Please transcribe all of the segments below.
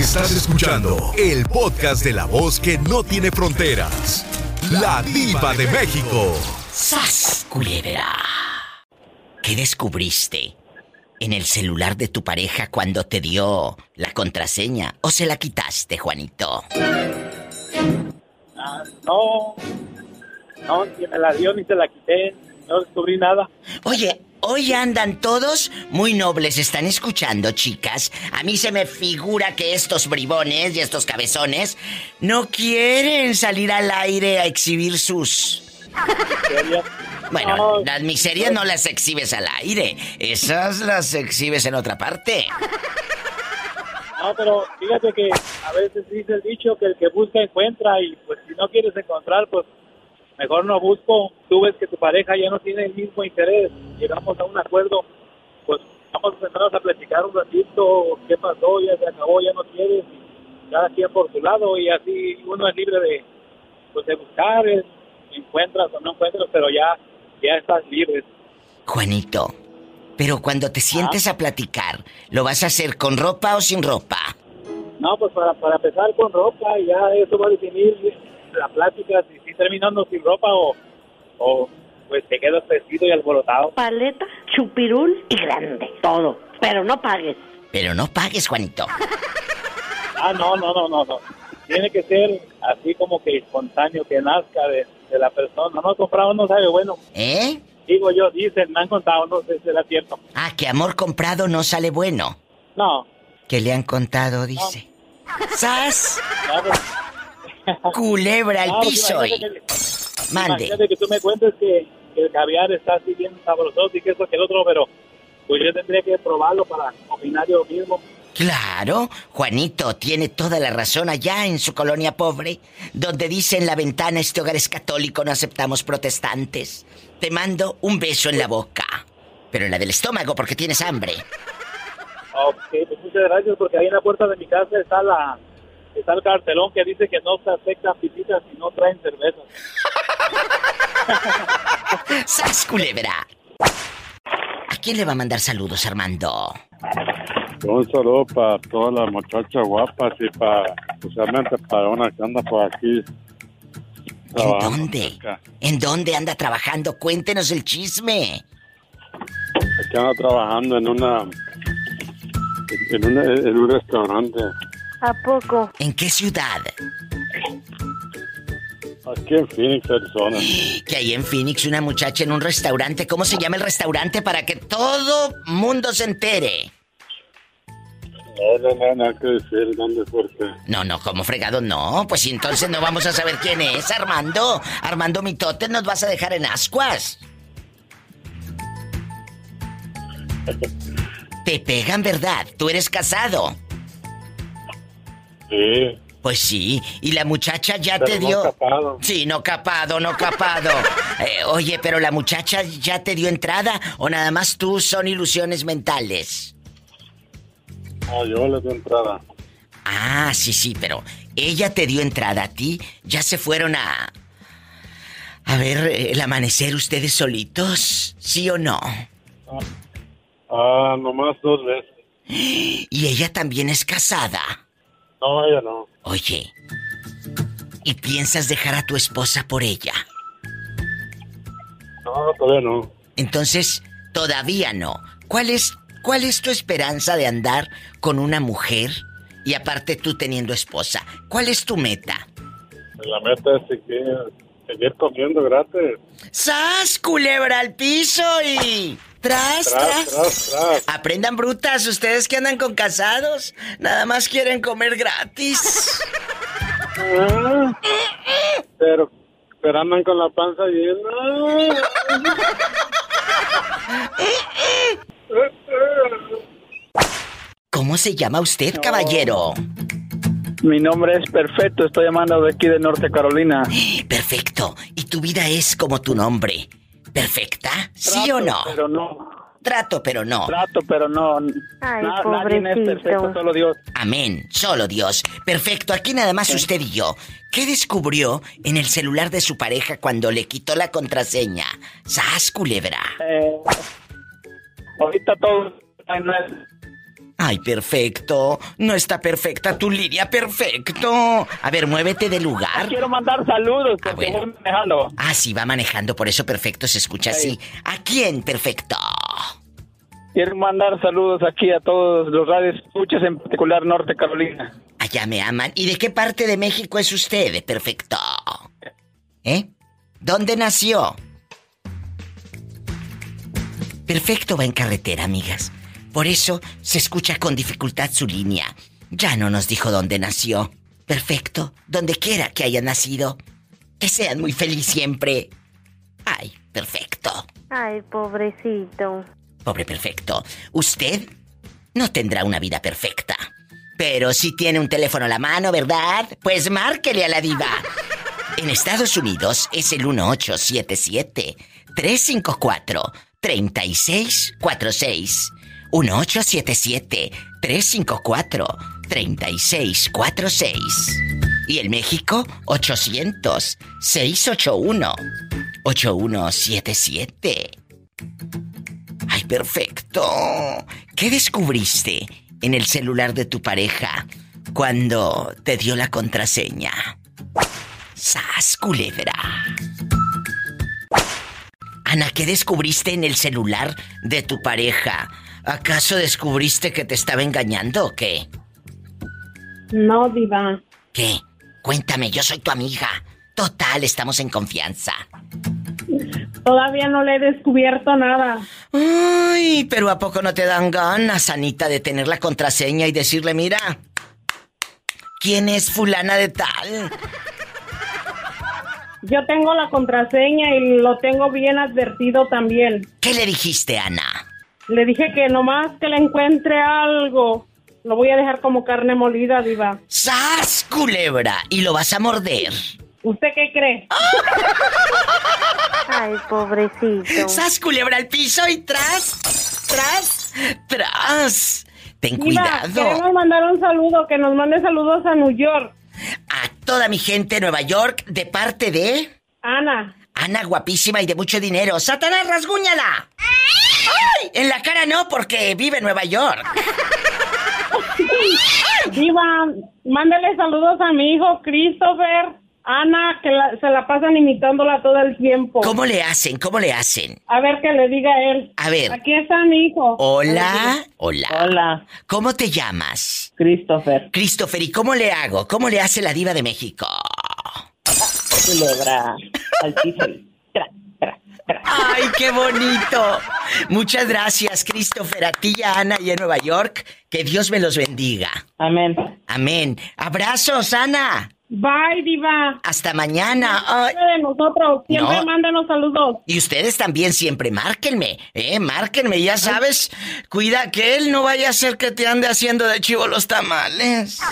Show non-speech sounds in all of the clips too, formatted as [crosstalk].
Estás escuchando el podcast de la voz que no tiene fronteras. La diva de México. ¡Sas, culebra! ¿Qué descubriste en el celular de tu pareja cuando te dio la contraseña? ¿O se la quitaste, Juanito? Ah, no, no, ni me la dio ni se la quité, no descubrí nada. Oye, hoy andan todos muy nobles, ¿están escuchando, chicas? A mí se me figura que estos bribones y estos cabezones no quieren salir al aire a exhibir sus... Bueno, No. las miserias no las exhibes al aire, esas las exhibes en otra parte. No, pero fíjate que a veces dice el dicho que el que busca encuentra y pues si no quieres encontrar, pues mejor no busco. Tú ves que tu pareja ya no tiene el mismo interés, llegamos a un acuerdo, pues vamos a sentarnos a platicar un ratito, qué pasó, ya se acabó, ya no quieres, cada quien por su lado y así uno es libre de, pues, de buscar, eh, encuentras o no encuentras, pero ya, ya estás libre. Juanito, pero cuando te sientes a platicar, ¿lo vas a hacer con ropa o sin ropa? No, pues para, para empezar con ropa y ya eso va a definir la plática, si, terminando sin ropa o, o pues te quedas vestido y alborotado. Paleta, chupirul y grande. Todo. Pero no pagues. Pero no pagues, Juanito. Ah, no, no, no, no, no. Tiene que ser así como que espontáneo, que nazca de, de la persona. No comprado no sabe bueno. ¿Eh? Digo yo, dicen, me han contado, no sé si será cierto. Ah, que amor comprado no sale bueno. No, Que le han contado, dice. ¡Sas! no, pues, Culebra al no, pues, piso y... imagínate que- Mande. Imagínate que tú me cuentes que, que el caviar está así bien sabroso y que eso que el otro, pero pues yo tendría que probarlo para opinar yo mismo. Claro, Juanito tiene toda la razón allá en su colonia pobre, donde dice en la ventana este hogar es católico, no aceptamos protestantes. Te mando un beso en la boca, pero en la del estómago porque tienes hambre. Ok, pues muchas gracias porque ahí en la puerta de mi casa está la está el cartelón que dice que no se aceptan visitas si no traen cerveza. [laughs] ¡Sas, culebra! ¿A quién le va a mandar saludos, Armando? Un saludo para todas las muchachas guapas y para, especialmente para una que anda por aquí. ¿En dónde? cerca. ¿En dónde anda trabajando? Cuéntenos el chisme. Aquí anda trabajando en una, en, una- en un restaurante. ¿A poco? ¿En qué ciudad? Aquí en Phoenix, Arizona. Que hay en Phoenix una muchacha en un restaurante. ¿Cómo se llama el restaurante para que todo mundo se entere? No, no, no, nada que decir, ¿dónde porque No, no, como fregado no. Pues entonces no vamos a saber quién es, Armando. Armando Mitote, nos vas a dejar en ascuas. Te pegan, ¿verdad? Tú eres casado. Sí, Pues sí, y la muchacha ya pero te no dio. capado. Sí, no capado, no capado. [laughs] Eh, oye, pero la muchacha ya te dio entrada o nada más tú son ilusiones mentales. No, yo le doy entrada. Ah, sí, sí, pero ella te dio entrada a ti. Ya se fueron a. A ver el amanecer ustedes solitos, ¿sí o no? Ah, nomás dos veces. [gasps] Y ella también es casada. No, ella no. Oye, ¿y piensas dejar a tu esposa por ella? No, todavía no. Entonces, todavía no. ¿Cuál es, cuál es tu esperanza de andar con una mujer y aparte tú teniendo esposa? ¿Cuál es tu meta? La meta es seguir, seguir comiendo gratis. ¡Sas, culebra al piso y... Tras, Tras, tras. tras, tras. Aprendan brutas, ustedes que andan con casados, nada más quieren comer gratis. Ah, pero, pero andan con la panza llena. ¿Cómo se llama usted, caballero? Mi nombre es Perfecto, estoy llamando de aquí de Norte Carolina. Perfecto. ¿Y tu vida es como tu nombre? ¿Perfecta? ¿Sí Trato, o no? Pero no, Trato, pero no. trato, pero no. Ay, Na- nadie es perfecto, solo Dios. Amén. Solo Dios. Perfecto. Aquí nada más usted y yo. ¿Qué descubrió en el celular de su pareja cuando le quitó la contraseña? ¡Sas, culebra! Eh, ahorita todo está en el- Ay, perfecto. No está perfecta tu línea, perfecto. A ver, muévete de lugar. Quiero mandar saludos Ah, bueno. voy manejando. Ah, sí, va manejando, por eso perfecto se escucha así. ¿A quién, perfecto? Quiero mandar saludos aquí a todos los radios escuchas, en particular Norte Carolina. Allá me aman. ¿Y de qué parte de México es usted, perfecto? ¿Eh? ¿Dónde nació? Perfecto va en carretera, amigas. Por eso se escucha con dificultad su línea. Ya no nos dijo dónde nació. Perfecto, donde quiera que haya nacido. Que sean muy feliz siempre. Ay, perfecto. Ay, pobrecito. Pobre perfecto. Usted no tendrá una vida perfecta. Pero si tiene un teléfono a la mano, ¿verdad? Pues márquele a la diva. En Estados Unidos es el 1877-354-3646. 1877-354-3646. Y en México, 800-681-8177. Ay, perfecto. ¿Qué descubriste en el celular de tu pareja cuando te dio la contraseña? ¡Sas, culebra! Ana, ¿qué descubriste en el celular de tu pareja? ¿Acaso descubriste que te estaba engañando o qué? No, diva. ¿Qué? Cuéntame, yo soy tu amiga. Total, estamos en confianza. Todavía no le he descubierto nada. Ay, pero ¿a poco no te dan ganas, Anita, de tener la contraseña y decirle, mira, ¿quién es fulana de tal? Yo tengo la contraseña y lo tengo bien advertido también. ¿Qué le dijiste, Ana? Le dije que nomás que le encuentre algo, lo voy a dejar como carne molida, diva. ¡Sas, culebra! Y lo vas a morder. ¿Usted qué cree? [laughs] Ay, pobrecito. ¡Sas, culebra al piso y tras, tras, tras! Ten Diva, cuidado. queremos mandar un saludo, que nos mande saludos a New York. A toda mi gente de Nueva York, de parte de... Ana, Ana guapísima y de mucho dinero. ¡Satanás, rasguñala! ¡Ay! En la cara no, porque vive en Nueva York. Diva, mándele saludos a mi hijo Christopher, Ana, que la- se la pasan imitándola todo el tiempo. ¿Cómo le hacen? ¿Cómo le hacen? A ver que le diga él. A ver. Aquí está mi hijo. Hola. Hola. Hola, ¿Cómo te llamas? Christopher. Christopher, ¿y cómo le hago? ¿Cómo le hace la diva de México? Culebra. Al piso. y [laughs] tra, tra, tra. ¡Ay, qué bonito! Muchas gracias, Christopher, a ti y a Ana y en Nueva York. Que Dios me los bendiga. Amén. Amén. Abrazos, Ana. Bye, Diva. Hasta mañana. Ay. de nosotros. Siempre No. mándenos saludos. Y ustedes también siempre márquenme, eh, márquenme, ya sabes. Cuida que él no vaya a ser que te ande haciendo de chivo los tamales. [laughs]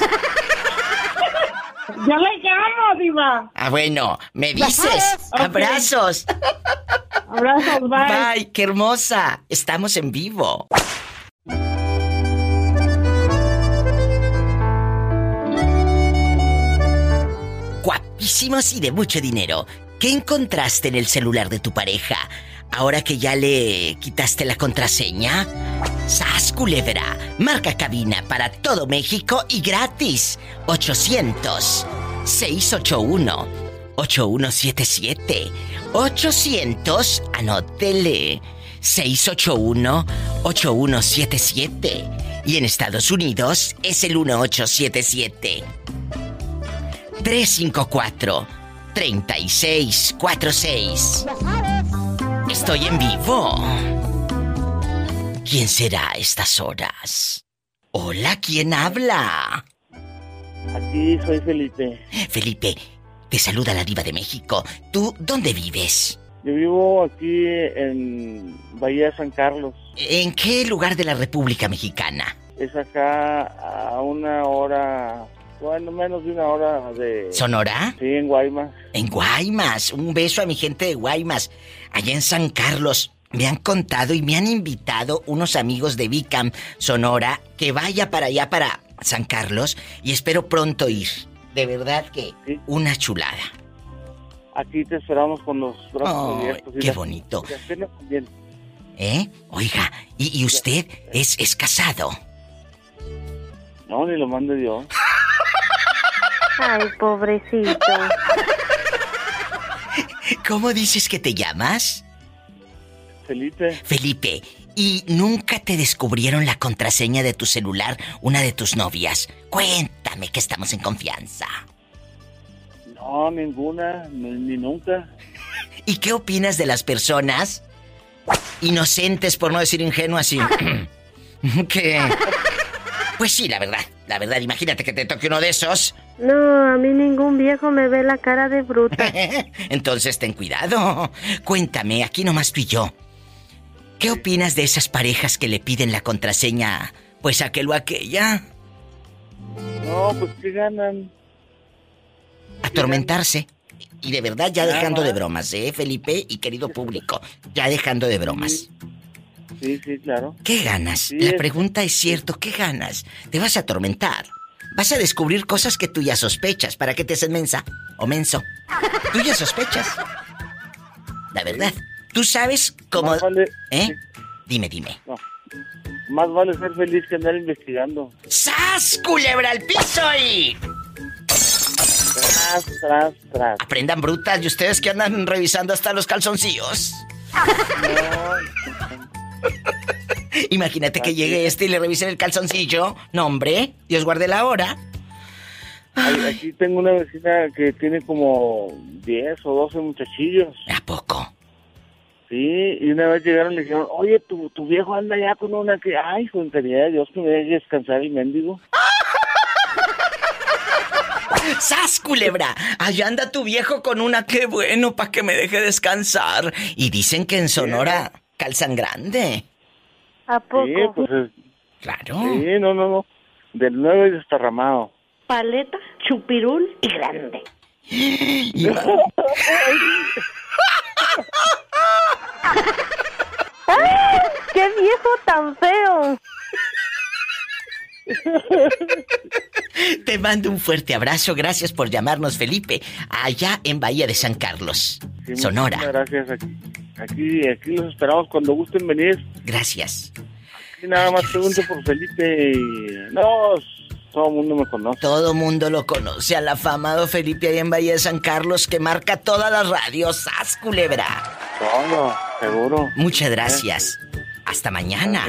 Yo le llamo, Diva. Ah, bueno, me dices. Abrazos. Abrazos, bye. Bye, qué hermosa. Estamos en vivo. Guapísimos y de mucho dinero. ¿Qué encontraste en el celular de tu pareja? Ahora que ya le quitaste la contraseña. ¡Sas culebra! Marca cabina para todo México y gratis. 800 681 8177 800 anótele 681 8177 y en Estados Unidos es el 1877 354 3646 Estoy en vivo. ¿Quién será a estas horas? Hola, ¿quién habla? Aquí soy Felipe. Felipe, te saluda la diva de México. ¿Tú dónde vives? Yo vivo aquí en Bahía San Carlos. ¿En qué lugar de la República Mexicana? Es acá a una hora, bueno, menos de una hora de... ¿Sonora? Sí, en Guaymas. En Guaymas. Un beso a mi gente de Guaymas. Allá en San Carlos. Me han contado y me han invitado unos amigos de Vicam, Sonora, que vaya para allá, para San Carlos, y espero pronto ir. De verdad que Sí. una chulada. Aquí te esperamos con los brazos Ay, abiertos. y qué bonito. y. ¿Eh? Oiga, ¿y, y usted es, es casado? No, ni lo mande Dios. Ay, pobrecito. ¿Cómo dices que te llamas? Felipe, Felipe, ¿y nunca te descubrieron la contraseña de tu celular una de tus novias? Cuéntame que estamos en confianza. no, ninguna, ni, ni nunca. ¿Y qué opinas de las personas inocentes, por no decir ingenuas, y [clears throat] que... Pues sí, la verdad, la verdad, imagínate que te toque uno de esos. No, a mí ningún viejo me ve la cara de bruta. [laughs] Entonces ten cuidado. Cuéntame, aquí nomás tú y yo. ¿Qué opinas de esas parejas que le piden la contraseña, pues aquel o aquella? No, pues que ganan. Atormentarse. Y de verdad, ya dejando de bromas, ¿eh, Felipe y querido público? Ya dejando de bromas. Sí, sí, claro. ¿Qué ganas? Sí, La es- pregunta es cierto, ¿qué ganas? Te vas a atormentar. Vas a descubrir cosas que tú ya sospechas. ¿Para qué te haces mensa o menso? Tú ya sospechas. La verdad. Tú sabes cómo... Más vale, ¿Eh? Dime, dime. no. Más vale ser feliz que andar investigando. ¡Sas, culebra al piso y... Tras, tras, tras. Aprendan brutas y ustedes que andan revisando hasta los calzoncillos. [laughs] Imagínate que llegue este y le revisen el calzoncillo. No, hombre, Dios guarde la hora. Ay, Aquí tengo una vecina que tiene como 10 o 12 muchachillos. ¿A poco? Sí, y una vez llegaron y le dijeron, oye, tu, tu viejo anda ya con una que, ay, juntería de Dios que me deje descansar el mendigo. [laughs] ¡Sas, culebra! Allá anda tu viejo con una qué bueno para que me deje descansar. Y dicen que en Sonora calzan grande. ¿A poco? Sí, pues es- Claro. sí, no, no, no. Del nuevo y desparramado. Paleta, chupirul y grande. [gasps] Y- [laughs] ¡Ay! ¡Qué viejo tan feo! [laughs] Te mando un fuerte abrazo. Gracias por llamarnos, Felipe. Allá en Bahía de San Carlos, Sí, Sonora. Gracias. Aquí, aquí, aquí los esperamos cuando gusten venir. Gracias. Nada más pregunto por Felipe. No, todo el mundo me conoce. Todo mundo lo conoce al afamado Felipe ahí en Bahía de San Carlos que marca todas las radios. ¡Sas, culebra! Todo, seguro. Muchas gracias. Hasta mañana.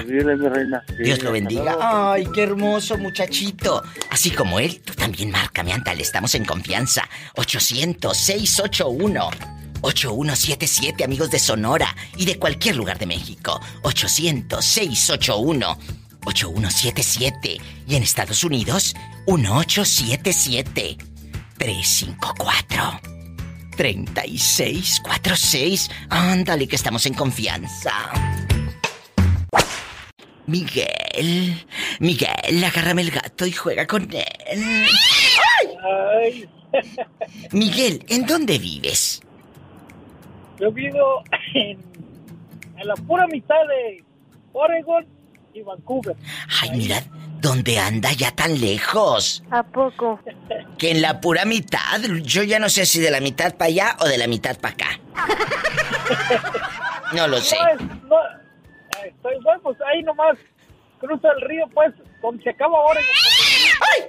Dios lo bendiga. Ay, qué hermoso muchachito. Así como él, tú también márcame, ándale, estamos en confianza. 800-681-8177, amigos de Sonora y de cualquier lugar de México. 800-681-8177. Y en Estados Unidos, 1877-354. 3646. Ándale, que estamos en confianza. Miguel, Miguel, agárrame el gato y juega con él. Ay, Miguel, ¿en dónde vives? yo vivo en, en la pura mitad de Oregon y Vancouver. Ay, mira, ¿dónde anda ya tan lejos? ¿A poco? Que en la pura mitad, yo ya no sé si de la mitad para allá o de la mitad para acá. [laughs] No lo sé. No, es, no, estoy bueno, pues ahí nomás cruza el río, pues, donde se acaba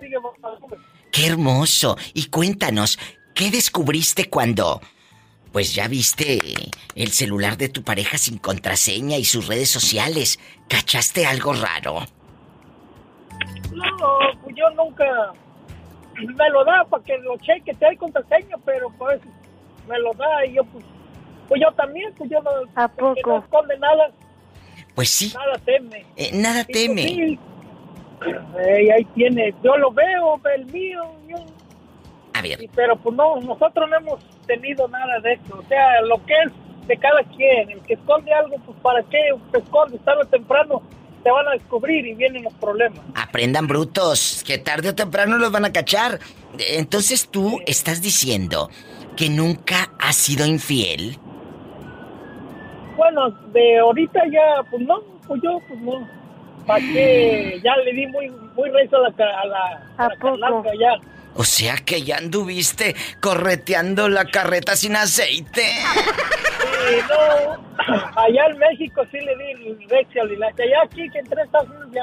sigue Vancouver. Qué hermoso. Y cuéntanos, ¿qué descubriste cuando... Pues ya viste el celular de tu pareja sin contraseña y sus redes sociales. ¿Cachaste algo raro? No, pues yo nunca me lo da para que lo cheque, te hay contraseña, pero pues me lo da y yo pues, pues yo también, pues yo no, ¿A que no poco? esconde nada, Pues sí, nada teme. eh, nada Y, teme. sí, eh, ahí tiene, yo lo veo, el mío, yo- A ver, y- pero pues no, nosotros no hemos tenido nada de eso, o sea, lo que es de cada quien, el que esconde algo, pues para qué se esconde, tarde o temprano te van a descubrir y vienen los problemas. aprendan brutos, que tarde o temprano los van a cachar. Entonces tú estás diciendo que nunca has sido infiel. Bueno, de ahorita ya, pues no, pues yo, pues no. ¿Para qué? [laughs] Ya le di muy, muy rezo a la, a la, ¿A a la poco? carlanca ya. O sea que ya anduviste correteando la carreta sin aceite. Sí, no, allá en México sí le di rezo al hilacha. Ya aquí que Estados Unidos ya,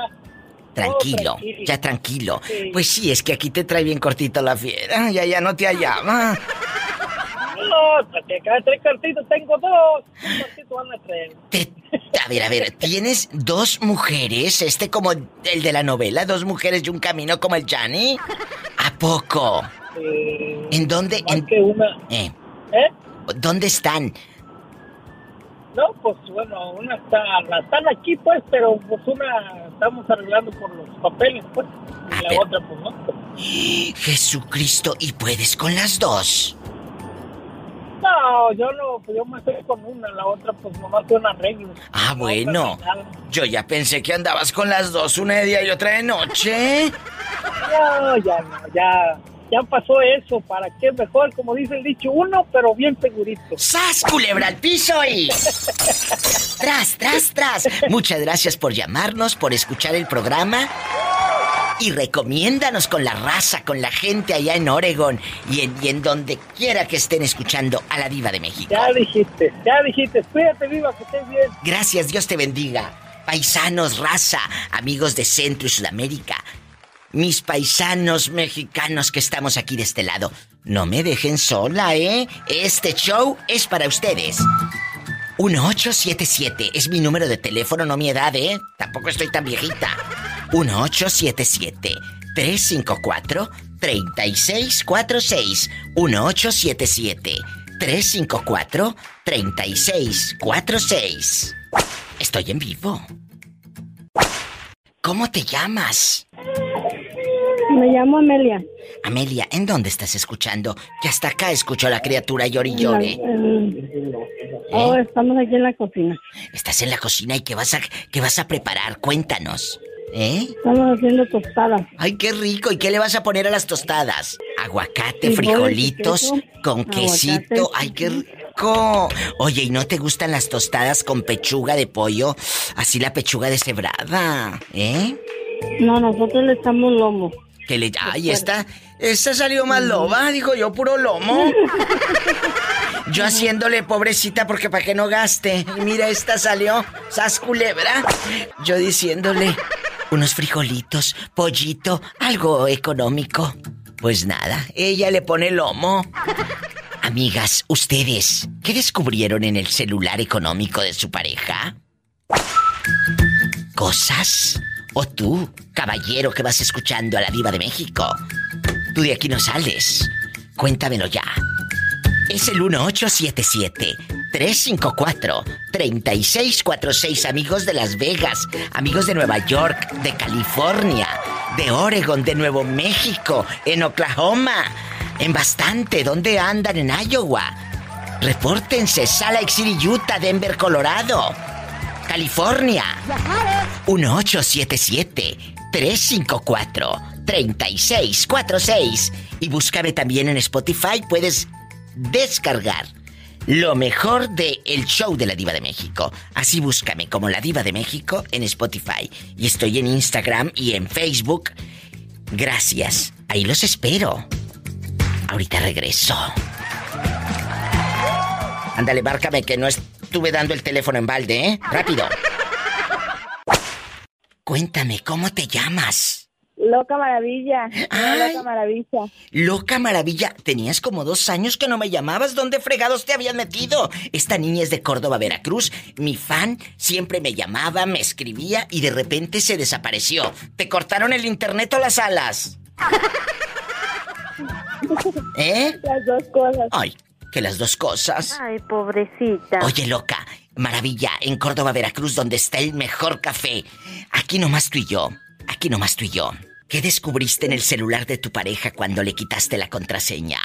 Tranquilo, tranquilo. ya tranquilo. Sí. Pues sí, es que aquí te trae bien cortito la fiera. Ya, ya no te hallaba. No, para que cada tres cartitos tengo dos. Un cartito van a traer. Te- a ver, a ver, tienes dos mujeres, este como el de la novela, dos mujeres y un camino como el Johnny. ¿A poco? Eh, ¿En dónde? en- que una. eh, ¿Eh? ¿Dónde están? No, pues bueno, una está, la están aquí pues, pero pues una estamos arreglando por los papeles pues, y Ah, la pero- otra pues no. [gasps] Jesucristo, ¿y puedes con las dos? No, yo no, yo me estoy con una, la otra pues nomás fue un arreglo. Ah, bueno. Yo ya pensé que andabas con las dos, una de día y otra de noche. No, ya no, ya, ya pasó eso, ¿para qué mejor? Como dice el dicho, uno, pero bien segurito. ¡Sas, culebra al piso y... Tras, tras, tras. Muchas gracias por llamarnos, por escuchar el programa. Y recomiéndanos con la raza, con la gente allá en Oregon y en, y en donde quiera que estén escuchando a la diva de México. Ya dijiste, ya dijiste, cuídate viva, que estés bien. Gracias, Dios te bendiga. Paisanos, raza, amigos de Centro y Sudamérica. Mis paisanos mexicanos que estamos aquí de este lado. No me dejen sola, ¿eh? Este show es para ustedes. 1877 es mi número de teléfono, no mi edad, ¿eh? Tampoco estoy tan viejita. 1877 354 3646 1877 354 3646 Estoy en vivo. ¿Cómo te llamas? Me llamo Amelia. Amelia, ¿en dónde estás escuchando? Que hasta acá escucho a la criatura llore y llore. Eh, Oh, estamos aquí en la cocina. Estás en la cocina y ¿qué vas a, qué vas a preparar? Cuéntanos. ¿Eh? Estamos haciendo tostadas. Ay, qué rico. ¿Y qué le vas a poner a las tostadas? Aguacate, frijolitos, con quesito. Ay, qué rico. Oye, ¿y no te gustan las tostadas con pechuga de pollo? Así la pechuga deshebrada, ¿eh? No, nosotros le echamos lomo. Que le... Ay, esta... Esta salió más loba, dijo yo, puro lomo. [laughs] Yo haciéndole pobrecita porque para que no gaste. Y mira, esta salió, sas culebra. Yo diciéndole unos frijolitos, pollito, algo económico. Pues nada, ella le pone lomo. [laughs] Amigas, ustedes, ¿qué descubrieron en el celular económico de su pareja? ¿Cosas? ¿O tú, caballero que vas escuchando a la diva de México? Tú de aquí no sales. Cuéntamelo ya. Es el 1877-354-3646, amigos de Las Vegas, amigos de Nueva York, de California, de Oregon, de Nuevo México, en Oklahoma, en bastante, ¿dónde andan? En Iowa. Repórtense, Salt Lake City, Utah, Denver, Colorado, California. 1877-354-3646. Y búscame también en Spotify. Puedes descargar lo mejor de El Show de la Diva de México. Así búscame como la Diva de México en Spotify. Y estoy en Instagram y en Facebook. Gracias. Ahí los espero. Ahorita regreso. Ándale, márcame que no estuve dando el teléfono en balde, ¿eh? Rápido. Cuéntame, ¿cómo te llamas? Loca maravilla. Ay. Loca maravilla. Loca maravilla, tenías como dos años que no me llamabas. ¿Dónde fregados te habían metido? Esta niña es de Córdoba, Veracruz. Mi fan siempre me llamaba, me escribía y de repente se desapareció. ¿Te cortaron el internet o las alas? [laughs] ¿Eh? Las dos cosas. Ay, que las dos cosas. Ay, pobrecita. Oye, loca, maravilla, en Córdoba, Veracruz, donde está el mejor café. Aquí nomás tú y yo. Aquí nomás tú y yo. ¿Qué descubriste en el celular de tu pareja cuando le quitaste la contraseña?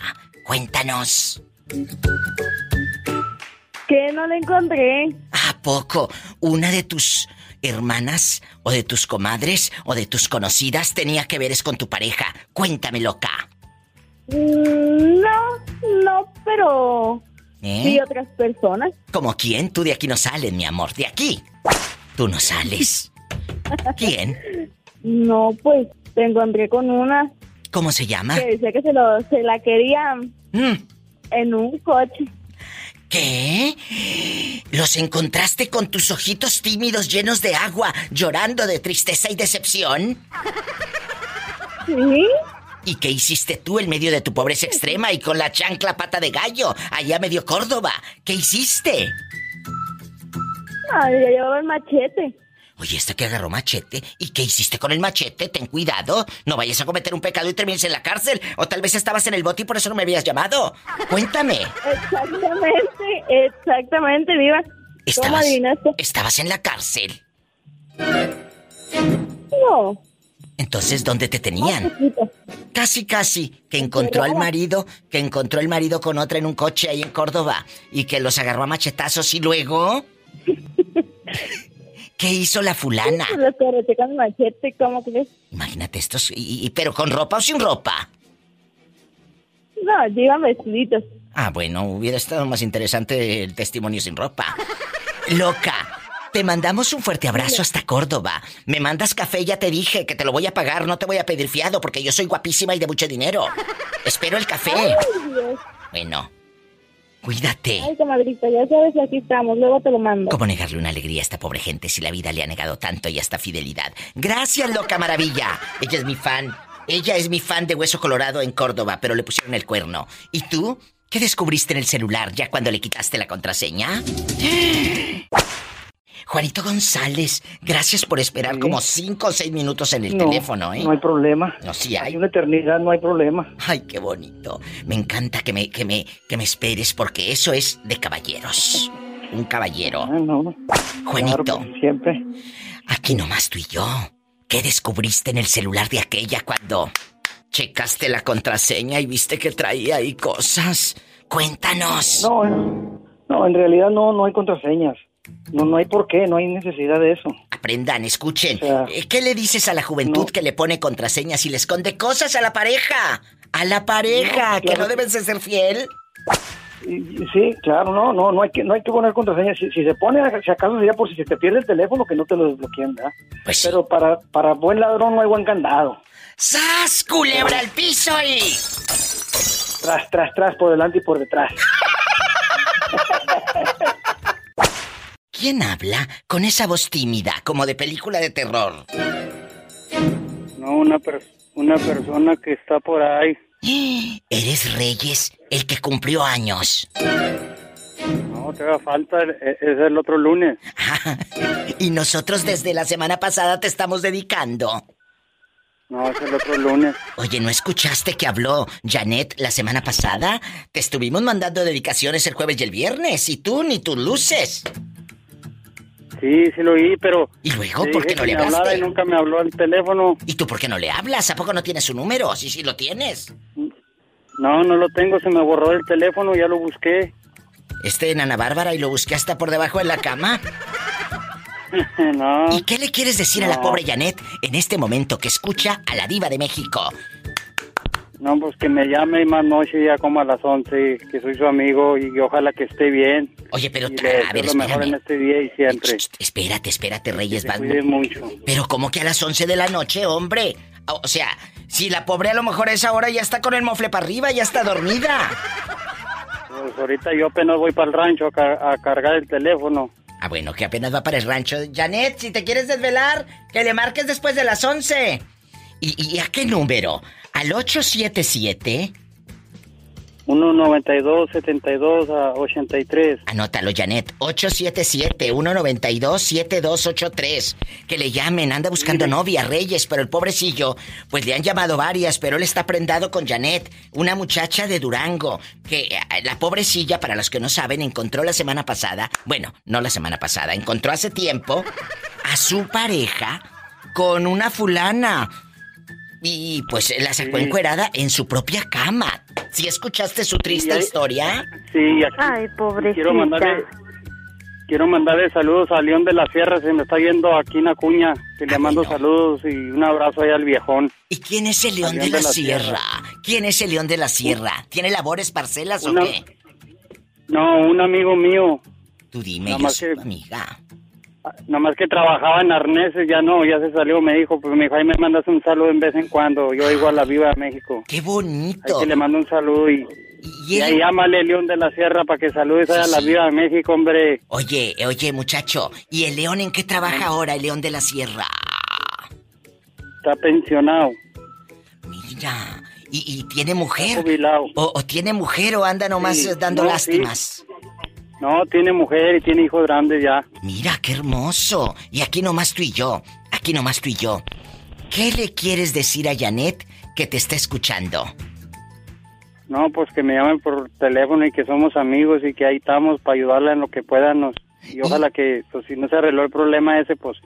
Cuéntanos. Que no la encontré. ¿A poco una de tus hermanas o de tus comadres o de tus conocidas tenía que ver es con tu pareja? Cuéntame, loca. Mm, No, no, pero ¿Eh? sí otras personas. ¿Como quién? Tú de aquí no sales, mi amor. De aquí. Tú no sales. [laughs] ¿Quién? No, pues te encontré con una ¿Cómo se llama? que decía que se, lo, se la quería Mm, en un coche. ¿Qué? ¿Los encontraste con tus ojitos tímidos llenos de agua, llorando de tristeza y decepción? Sí. ¿Y qué hiciste tú en medio de tu pobreza extrema y con la chancla pata de gallo, allá medio Córdoba? ¿Qué hiciste? Ay, ya llevaba el machete. Oye, este que agarró machete. ¿Y qué hiciste con el machete? Ten cuidado. No vayas a cometer un pecado y termines en la cárcel. O tal vez estabas en el bote y por eso no me habías llamado. Cuéntame. Exactamente, exactamente, viva. ¿Cómo Estabas, adivinaste? estabas en la cárcel. No. Entonces, ¿dónde te tenían? Casi, casi. Que encontró al marido, que encontró el marido con otra en un coche ahí en Córdoba. Y que los agarró a machetazos y luego... [laughs] ¿Qué hizo la fulana? Los el machete, ¿cómo crees? Imagínate estos... Y, y- pero con ropa o sin ropa. No, llevan vestiditos. Ah, bueno, hubiera estado más interesante el testimonio sin ropa. Loca, te mandamos un fuerte abrazo hasta Córdoba. Me mandas café, ya te dije que te lo voy a pagar, no te voy a pedir fiado porque yo soy guapísima y de mucho dinero. Espero el café. Ay, Dios. Bueno, cuídate. Ay, comadrita, ya sabes, aquí estamos. Luego te lo mando. ¿Cómo negarle una alegría a esta pobre gente si la vida le ha negado tanto y hasta fidelidad? Gracias, loca maravilla. Ella es mi fan. Ella es mi fan de Hueso Colorado en Córdoba, pero le pusieron el cuerno. ¿Y tú? ¿Qué descubriste en el celular ya cuando le quitaste la contraseña? Juanito González, gracias por esperar como cinco o seis minutos en el No, teléfono, ¿eh? No hay problema. No, sí hay. Hay una eternidad, no hay problema. Ay, qué bonito. Me encanta que me, que me, que me esperes porque eso es de caballeros. Un caballero. Ah, no. Juanito. Claro, pues, siempre. Aquí nomás tú y yo. ¿Qué descubriste en el celular de aquella cuando checaste la contraseña y viste que traía ahí cosas? Cuéntanos. No, no, en realidad no, no hay contraseñas. No, no hay por qué, no hay necesidad de eso. Aprendan, escuchen. O sea, Eh, ¿Qué le dices a la juventud que le pone contraseñas y le esconde cosas a la pareja? A la pareja, No, que no debes de ser fiel. Sí, claro, no, no, no hay que, no hay que poner contraseñas. Si, si se pone, si acaso sería por si se te pierde el teléfono, que no te lo desbloqueen, ¿verdad? Pues sí. Pero para, para buen ladrón no hay buen candado. ¡Sas, culebra al piso y... Tras, tras, tras, por delante y por detrás. [laughs] ¿Quién habla con esa voz tímida, como de película de terror? No, una, per- una persona que está por ahí. [gasps] Eres Reyes, el que cumplió años. No, te da falta, e- es el otro lunes. [laughs] Y nosotros desde la semana pasada te estamos dedicando. No, es el otro lunes. Oye, ¿no escuchaste que habló Janet la semana pasada? Te estuvimos mandando dedicaciones el jueves y el viernes, y tú ni tus luces. Sí, sí lo oí, pero... ¿Y luego por qué no le hablaste? y nunca me habló al teléfono. ¿Y tú por qué no le hablas? ¿A poco no tienes su número? Sí, sí lo tienes. No, no lo tengo, se me borró el teléfono, ya lo busqué. Este en Ana Bárbara y lo busqué hasta por debajo de la cama. [laughs] no. ¿Y qué le quieres decir a la pobre Janet en este momento que escucha a la diva de México? No, pues que me llame más noche ya como a las 11, que soy su amigo y ojalá que esté bien. Oye, pero y le a ver, lo mejor en este día y siempre. Espérate, espérate, Reyes. Cuide mucho. Pero ¿cómo que a las 11 de la noche, hombre? O sea, si la pobre a lo mejor a esa hora ya está con el mofle para arriba, ya está dormida. Pues ahorita yo apenas voy para el rancho a, car- a cargar el teléfono. Ah, bueno, que apenas va para el rancho. Janet, si te quieres desvelar, que le marques después de las 11. ¿Y, y a qué número? Al 877. 192 a 83. Anótalo, Janet. 877-192-7283. Que le llamen, anda buscando novia, Reyes, pero el pobrecillo, pues le han llamado varias, pero él está prendado con Janet, una muchacha de Durango, que eh, la pobrecilla, para los que no saben, encontró la semana pasada, bueno, no la semana pasada, encontró hace tiempo a su pareja con una fulana. Y pues la sacó Sí. encuerada en su propia cama. ¿Sí escuchaste su triste historia? Sí, aquí. Ay, pobrecita. Quiero mandarle, quiero mandarle saludos a León de la Sierra, se me está viendo aquí en Acuña. Que le mando saludos y un abrazo ahí al viejón. ¿Y quién es el león de la, Sierra? ¿Quién es el león de la Sierra? ¿Tiene labores parcelas Una- o qué? No, un amigo mío. Tú dime, Nada yo soy que- amiga. Nada más que trabajaba en arneses, ya no, ya se salió, me dijo, pues me dijo, ahí me mandas un saludo en vez en cuando, yo igual a la Viva de México. ¡Qué Ahí bonito! que le mando un saludo y, Y Y ahí llámale León de la Sierra para que saludes a la sí. Viva de México, hombre. Oye, oye, muchacho, ¿y el león en qué trabaja ahora, el león de la sierra? Está pensionado. Mira, ¿y, y tiene mujer? Jubilado. O, o tiene mujer o anda nomás Sí, dando no, sí. lástimas? No, tiene mujer y tiene hijos grandes ya. Mira, qué hermoso. Y aquí nomás tú y yo, aquí nomás tú y yo. ¿Qué le quieres decir a Janet que te está escuchando? No, pues que me llamen por teléfono y que somos amigos y que ahí estamos para ayudarla en lo que podamos. Y ojalá que, pues si no se arregló el problema ese, pues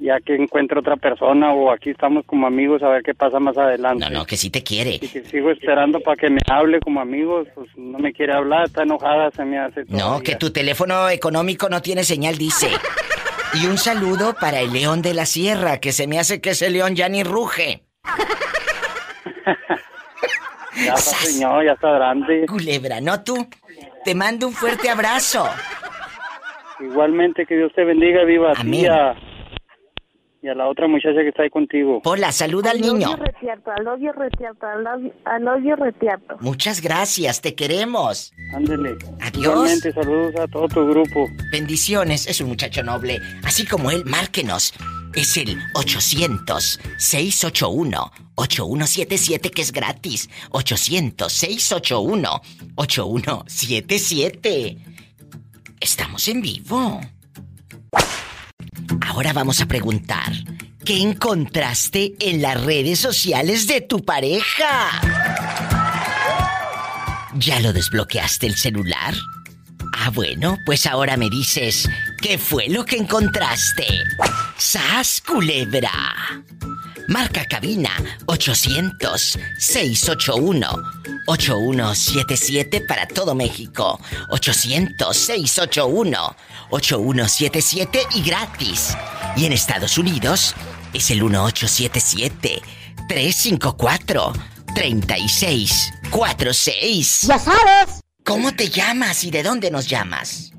ya que encuentre otra persona o aquí estamos como amigos a ver qué pasa más adelante. No, no, que sí te quiere. Y que sigo esperando para que me hable como amigos, pues no me quiere hablar, está enojada, se me hace No, que tu teléfono económico no tiene señal, dice. Y un saludo para el león de la sierra, que se me hace que ese león ya ni ruge. [laughs] Ya está señor, ya está grande. [laughs] Culebra, ¿no tú? Te mando un fuerte abrazo. Igualmente que Dios te bendiga, viva Amén. y a, y a la otra muchacha que está ahí contigo. Hola, saluda al niño. Retierto, al odio retierto, al odio, al odio retierto. Muchas gracias, te queremos. Ándele. Adiós. Igualmente, saludos a todo tu grupo. Bendiciones, es un muchacho noble. Así como él, márquenos. Es el 800-681-8177, que es gratis. 800-681-8177. Estamos en vivo. Ahora vamos a preguntar, ¿qué encontraste en las redes sociales de tu pareja? ¿Ya lo desbloqueaste el celular? Ah, bueno, pues ahora me dices, ¿qué fue lo que encontraste? ¡Sas, culebra! Marca cabina 800-681-8177 para todo México. 800-681-8177 y gratis. Y en Estados Unidos es el 1877-354-3646. Ya sabes. ¿Cómo te llamas y de dónde nos llamas?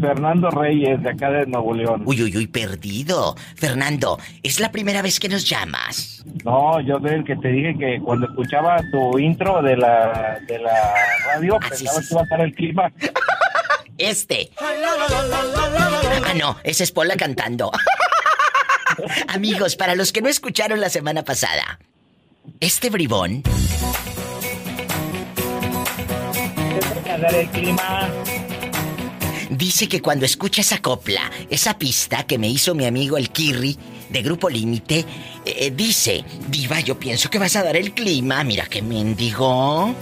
Fernando Reyes, de acá de Nuevo León. Uy, uy, uy, perdido. Fernando, ¿es la primera vez que nos llamas? No, yo soy el que te dije que cuando escuchaba tu intro de la, de la radio, Ah, pensaba sí, que iba a estar el clima. [laughs] Este. Ah, no, es Pola cantando. [laughs] Amigos, para los que no escucharon la semana pasada, este bribón el clima. Dice que cuando escucha esa copla, esa pista que me hizo mi amigo el Kirri de Grupo Límite, eh, dice, Diva, yo pienso que vas a dar el clima. Mira qué mendigo.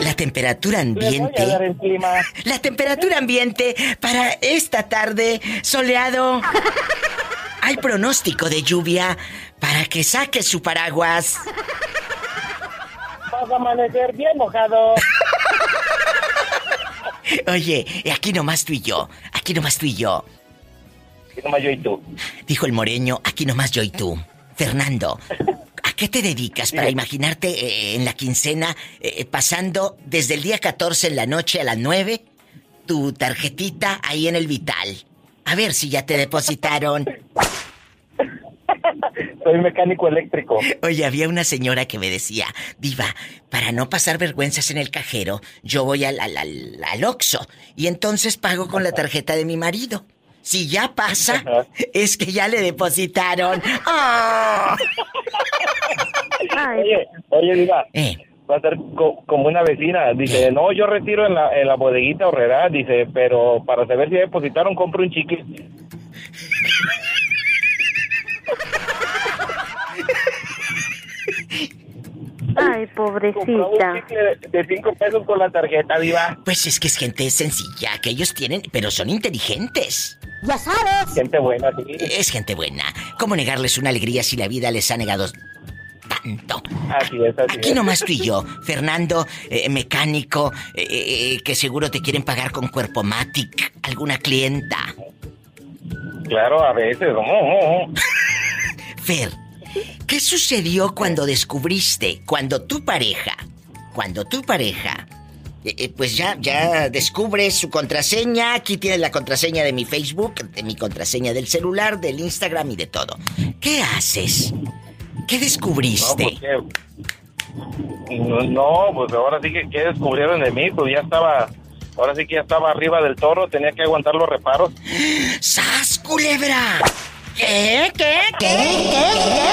La temperatura ambiente. La temperatura ambiente para esta tarde soleado. Hay pronóstico de lluvia para que saque su paraguas. Vas a amanecer bien mojado. [laughs] Oye, aquí nomás tú y yo. Aquí nomás tú y yo. Y nomás yo y tú. Dijo el moreño, aquí nomás yo y tú. Fernando, ¿a qué te dedicas para imaginarte eh, en la quincena eh, pasando desde el día 14 en la noche a las 9 tu tarjetita ahí en el Vital? A ver si ya te depositaron. [laughs] Soy mecánico eléctrico. Oye, había una señora que me decía, Diva, para no pasar vergüenzas en el cajero, yo voy al, al, al, al Oxxo y entonces pago con la tarjeta de mi marido. Si ya pasa, es que ya le depositaron. ¡Ah! Oye, oye, Diva. Eh. Va a ser co- como una vecina. Dice, no, yo retiro en la, en la bodeguita horrera. Dice, pero para saber si depositaron, compro un chicle. [laughs] Ay, [laughs] pobrecita. De cinco pesos con la tarjeta, Diva. Pues es que es gente sencilla que ellos tienen, pero son inteligentes. Ya sabes. Gente buena, sí. Es gente buena. ¿Cómo negarles una alegría si la vida les ha negado tanto? Así es, así Aquí es. nomás tú y yo, Fernando, eh, mecánico, eh, eh, que seguro te quieren pagar con cuerpo Matic, alguna clienta. Claro, a veces. oh, oh, oh. Fer, ¿qué sucedió cuando descubriste, cuando tu pareja, cuando tu pareja, eh, eh, pues ya, ya descubres su contraseña, aquí tienes la contraseña de mi Facebook, de mi contraseña del celular, del Instagram y de todo. ¿Qué haces? ¿Qué descubriste? No, pues, no, pues ahora sí que, ¿qué descubrieron de mí? Pues ya estaba, ahora sí que ya estaba arriba del toro, tenía que aguantar los reparos. ¡Sas, culebra! ¿Qué? ¿Qué? ¿Qué? ¿Qué?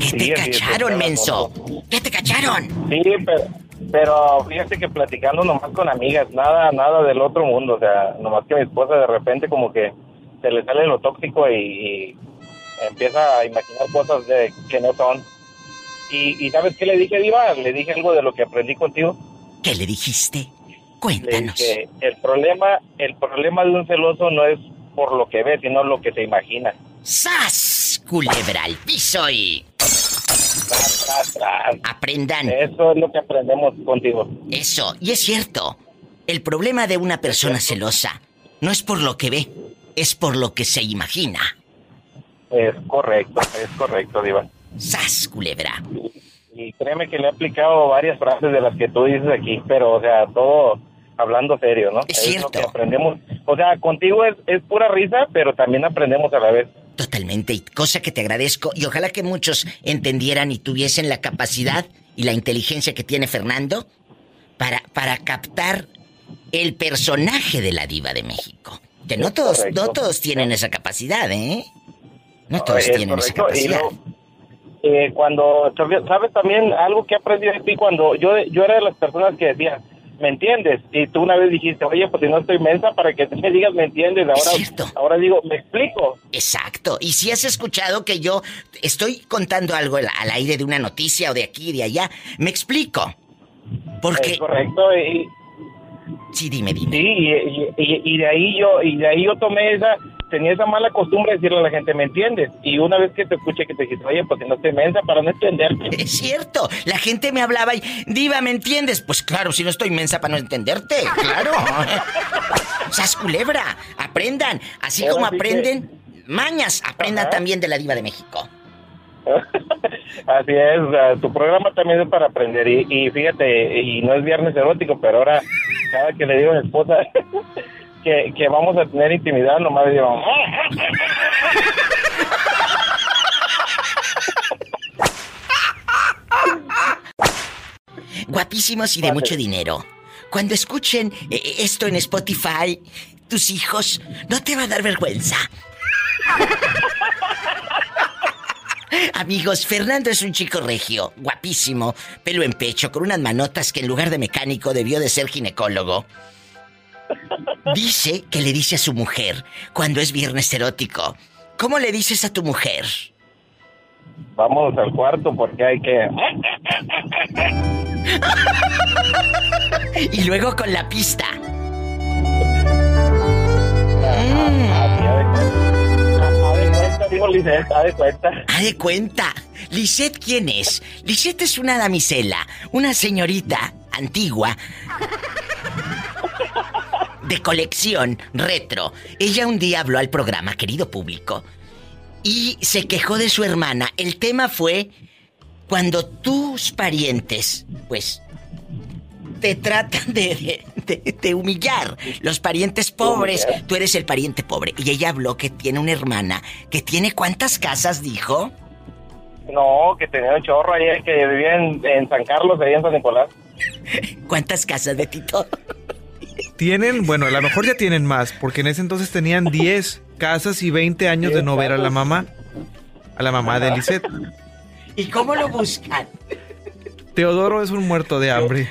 ¿Qué te Sí, así es, cacharon, menso? ¿Qué te cacharon? Sí, pero, pero fíjate que platicando nomás con amigas, nada, nada del otro mundo, o sea, nomás que mi esposa de repente como que se le sale lo tóxico y, y empieza a imaginar cosas de, que no son. Y, y ¿sabes qué le dije, Diva? Le dije algo de lo que aprendí contigo. ¿Qué le dijiste? Le Cuéntanos. dije, el problema, el problema de un celoso no es por lo que ve, sino lo que se imagina. ¡Sas! Culebra al piso y... Tras, tras, tras. Aprendan. Eso es lo que aprendemos contigo. Eso, y es cierto. El problema de una persona celosa no es por lo que ve, es por lo que se imagina. Es correcto, es correcto, Diva. ¡Sas, culebra! Y créeme que le he aplicado varias frases de las que tú dices aquí, pero, o sea, todo hablando serio, ¿no? Es lo cierto. que aprendemos. O sea, contigo es, es pura risa, pero también aprendemos a la vez. Totalmente, y cosa que te agradezco, y ojalá que muchos entendieran y tuviesen la capacidad y la inteligencia que tiene Fernando para, para captar el personaje de la diva de México. Que no todos, correcto. no todos tienen esa capacidad, ¿eh? No todos Es tienen esa correcto, capacidad. eh, cuando, sabes sabes también algo que aprendí de ti cuando yo, yo era de las personas que decía, ¿me entiendes? Y tú una vez dijiste, oye, pues si no estoy mensa para que tú [laughs] me digas, ¿me entiendes? Ahora, ahora digo, ¿me explico? Exacto. Y si has escuchado que yo estoy contando algo al, al aire de una noticia o de aquí y de allá, me explico. Porque... Es correcto, y, Sí, dime, dime. Sí, y- y de ahí yo y de ahí yo tomé esa tenía esa mala costumbre de decirle a la gente, ¿me entiendes? Y una vez que te escuché que te dijiste, oye, pues si no te mensa para no entenderte. [laughs] Es cierto, la gente me hablaba y, Diva, ¿me entiendes? Pues claro, si no estoy mensa para no entenderte, claro. [laughs] Sas culebra, aprendan. Así Ahora como sí que- aprenden mañas, aprendan Ajá. también de la Diva de México. [laughs] Así es, tu programa también es para aprender y, y fíjate, y no es viernes erótico, pero ahora cada que le digo a mi esposa que, que vamos a tener intimidad, nomás digo, Guapísimos y de mucho dinero. Cuando escuchen eh, eh, esto en Spotify, tus hijos, no te va a dar vergüenza. Amigos, Fernando es un chico regio, guapísimo, pelo en pecho, con unas manotas que en lugar de mecánico debió de ser ginecólogo. Dice que le dice a su mujer cuando es viernes erótico. ¿Cómo le dices a tu mujer? vamos al cuarto porque hay que... [laughs] Y luego con la pista. Haz de cuenta. ¡Ah, de cuenta! ¿Lisette quién es? Lisette es una damisela, una señorita antigua de colección retro. Ella un día habló al programa, querido público, y se quejó de su hermana. El tema fue cuando tus parientes, pues, te tratan de, de- de humillar. Los parientes pobres, Humillar. tú eres el pariente pobre. Y ella habló que tiene una hermana que tiene cuántas casas, dijo. No, que tenía un chorro ahí que vivía en, en San Carlos, ahí en San Nicolás. [laughs] ¿Cuántas casas de Tito? Tienen, bueno, a lo mejor ya tienen más, porque en ese entonces tenían 10 casas y 20 años de no ver a la mamá. A la mamá de Lisette. ¿Y cómo lo buscan? Teodoro es un muerto de hambre.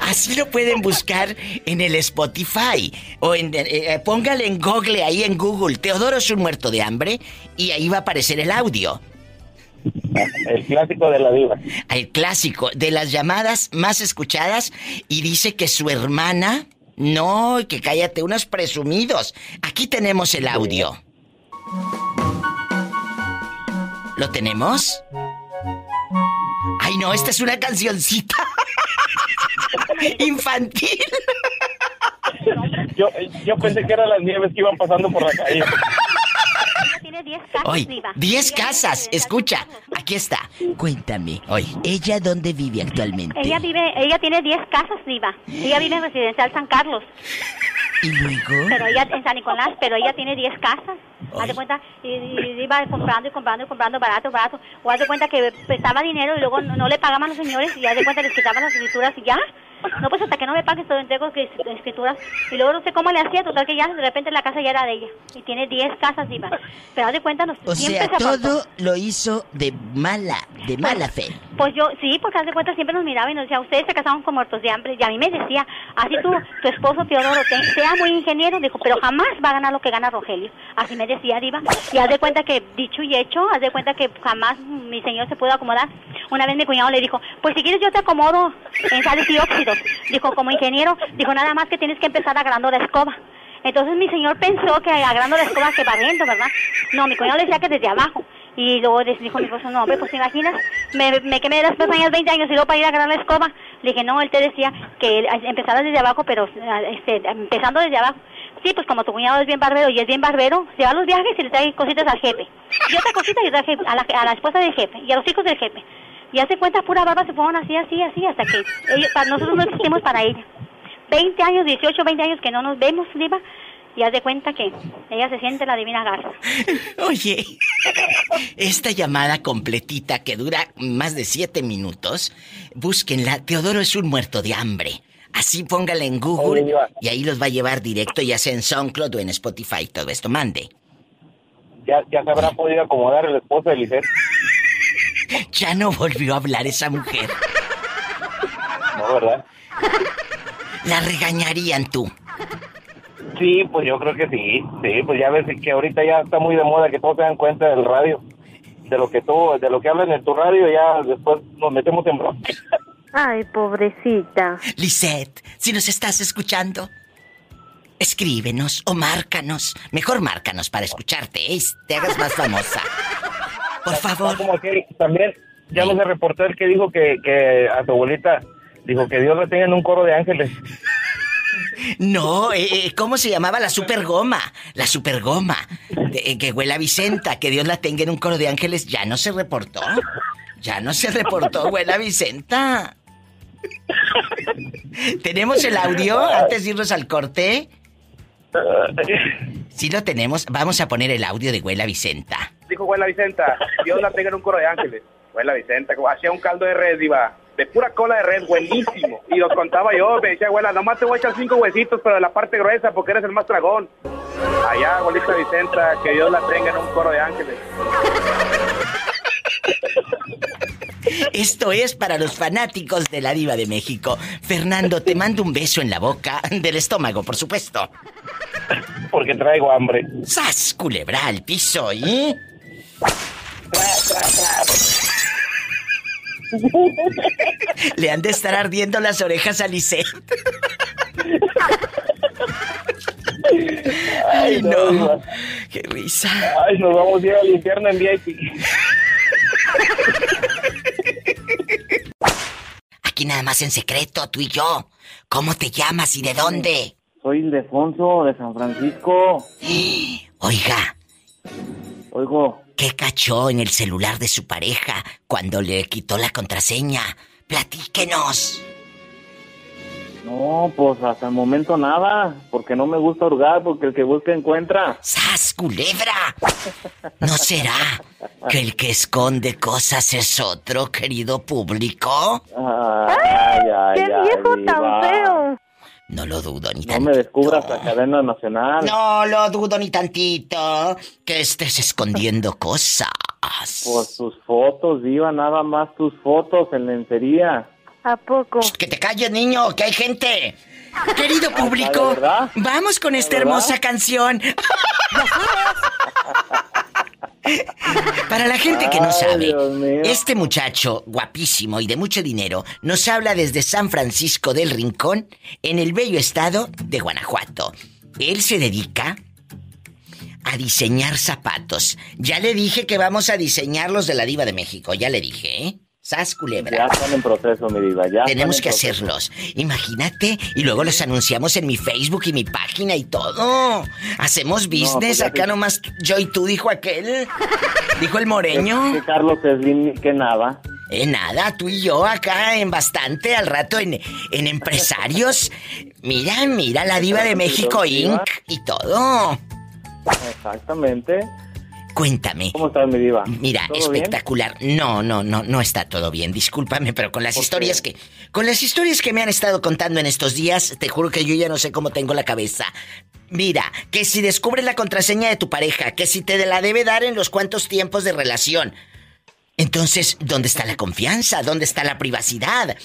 Así lo pueden buscar en el Spotify. O en, eh, eh, póngale en Google, ahí en Google. Teodoro es un muerto de hambre. Y ahí va a aparecer el audio. El clásico de la diva. El clásico de las llamadas más escuchadas. Y dice que su hermana. No, que cállate, unos presumidos. Aquí tenemos el audio. ¿Lo tenemos? Ay, no, esta es una cancioncita. [laughs] Infantil. Yo, yo pensé que eran las nieves que iban pasando por la calle. Tiene 10 casas, Hoy, Diva. 10 Ella vive casas, escucha, aquí está. Cuéntame, hoy, ¿ella dónde vive actualmente? Ella vive, ella tiene 10 casas, Diva. Ella vive en Residencial San Carlos. ¿Y luego? Pero ella en San Nicolás, pero ella tiene 10 casas. Haz de cuenta, y, y iba comprando y comprando y comprando barato, barato. O haz de cuenta que prestaba dinero y luego no, no le pagaban los señores y haz de cuenta les quitaban las escrituras y ya. No, pues hasta que no me pagues todo entrego que- escrituras. Y luego no sé cómo le hacía, total que ya de repente la casa ya era de ella. Y tiene 10 casas, Diva. Pero haz de cuenta, nos, O siempre sea, se todo lo hizo de mala, de mala fe. Pues yo, sí, porque haz de cuenta siempre nos miraba y nos decía, ustedes se casaron con muertos de hambre. Y a mí me decía, así tú, tu esposo Teodoro, te- sea muy ingeniero, dijo, pero jamás va a ganar lo que gana Rogelio. Así me decía Diva. Y haz de cuenta que, dicho y hecho, haz de cuenta que jamás mi señor se pudo acomodar. Una vez mi cuñado le dijo, pues si quieres yo te acomodo en sales y Dijo, como ingeniero, dijo, nada más que tienes que empezar agarrando la escoba. Entonces mi señor pensó que agarrando la escoba que barriendo, ¿verdad? No, mi cuñado le decía que desde abajo. Y luego dijo mi esposo, no, hombre, pues te imaginas, me, me quemé las pestañas 20 años y luego para ir a agarrar la escoba. Le dije, no, él te decía que empezara desde abajo, pero este, empezando desde abajo. Sí, pues como tu cuñado es bien barbero y es bien barbero, se va los viajes y le trae cositas al jefe. Y otra cosita y otra jefe, a, la, a la esposa del jefe y a los hijos del jefe. Y hace cuenta, pura barba se fueron así, así, así, hasta que ellos, para nosotros no existimos para ella. 20 años, 18, 20 años que no nos vemos, Diva, y haz de cuenta que ella se siente la divina garza. Oye, esta llamada completita que dura más de siete minutos, búsquenla. Teodoro es un muerto de hambre. Así póngala en Google Oye, y ahí los va a llevar directo, ya sea en SoundCloud o en Spotify, todo esto. Mande. Ya, ya se habrá podido acomodar el esposo de Lisette. Ya no volvió a hablar esa mujer. No, ¿verdad? La regañarían tú. Sí, pues yo creo que sí. Sí, pues ya ves que ahorita ya está muy de moda que todos se dan cuenta del radio. De lo que tú, de lo que hablan en tu radio, ya después nos metemos en bronca. Ay, pobrecita. Lisette, si nos estás escuchando, escríbenos o márcanos. Mejor márcanos para escucharte, ¿eh? te hagas más famosa. Por favor. Como aquel, también, ya no se reportó el que dijo que, que a tu abuelita, dijo que Dios la tenga en un coro de ángeles. No, eh, eh, ¿cómo se llamaba la super goma? La super goma. que huele a Vicenta, que Dios la tenga en un coro de ángeles, ya no se reportó. Ya no se reportó, huele a Vicenta. ¿Tenemos el audio antes de irnos al corte? Sí lo tenemos. Vamos a poner el audio de Huela Vicenta. Dijo Huela Vicenta, Dios la tenga en un coro de ángeles. Huela Vicenta, como hacía un caldo de red, iba. De pura cola de red, buenísimo. Y los contaba yo, me decía, abuela, nomás te voy a echar cinco huesitos, pero de la parte gruesa, porque eres el más dragón. Allá, abuelita Vicenta, que Dios la tenga en un coro de ángeles. Esto es para los fanáticos de la diva de México. Fernando, te mando un beso en la boca, del estómago, por supuesto. Porque traigo hambre. ¡Sas! Culebra al piso, ¿y? [laughs] Le han de estar ardiendo las orejas a Lisette. Ay, no. Qué risa. Ay, nos vamos a ir al infierno en VIP. Aquí nada más en secreto, tú y yo. ¿Cómo te llamas y de dónde? Soy Ildefonso de San Francisco. [gasps] Oiga, Oigo, ¿qué cachó en el celular de su pareja cuando le quitó la contraseña? Platíquenos. no, pues hasta el momento nada, porque no me gusta hurgar, porque el que busca encuentra. ¡Sas, culebra! ¿No será que el que esconde cosas es otro, querido público? Ay, ay, ¡Qué ay, viejo tan feo! No lo dudo ni No tantito. me descubras la cadena nacional. No lo dudo ni tantito. Que estés escondiendo [laughs] cosas. Por tus fotos, diva, nada más tus fotos en lencería. ¿A poco? Que te calles, niño, que hay gente. [laughs] Querido público, ¿de verdad? vamos con esta hermosa canción. [laughs] [laughs] Para la gente que no sabe, este muchacho guapísimo y de mucho dinero nos habla desde San Francisco del Rincón, en el bello estado de Guanajuato. Él se dedica a diseñar zapatos. Ya le dije que vamos a diseñar los de la Diva de México, ya le dije, ¿eh? Sas Ya culebra. están en proceso, mi diva. Ya Tenemos que proceso. hacerlos. Imagínate, y luego los anunciamos en mi Facebook y mi página y todo. Hacemos business ya acá te- nomás yo y tú, dijo aquel. Dijo el moreño. Que Carlos Slim que nada. Eh, nada, tú y yo acá en bastante, al rato en, en empresarios. Mira, mira, la diva de México Inc. y todo. Exactamente. Cuéntame. ¿Cómo estás, mi diva? Mira, espectacular. No, no, no, no está todo bien. Discúlpame, pero con las historias que. Con las historias que me han estado contando en estos días, te juro que yo ya no sé cómo tengo la cabeza. Mira, que si descubres la contraseña de tu pareja, que si te la debe dar en los cuantos tiempos de relación. Entonces, ¿dónde está la confianza? ¿Dónde está la privacidad?